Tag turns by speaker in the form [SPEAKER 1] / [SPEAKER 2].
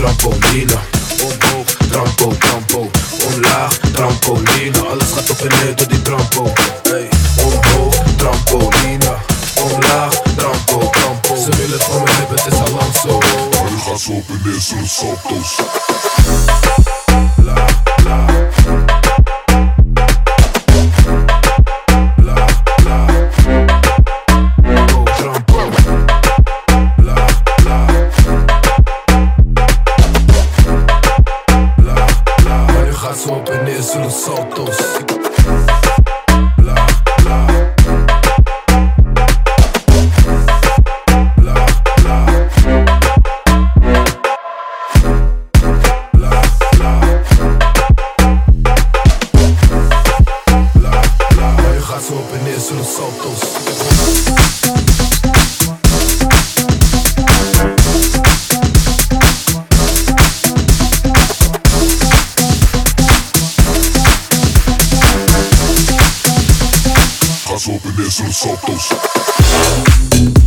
[SPEAKER 1] trampolino Omhoog, trampo, trampo Omlaag, trampoline Alles gaat op en neer die trampo hey. Omhoog, trampoline Omlaag, trampo, trampo Ze willen van me hebben, het is al lang zo
[SPEAKER 2] Nu
[SPEAKER 1] gaat ze op en neer,
[SPEAKER 2] zo'n Open this, los sotos.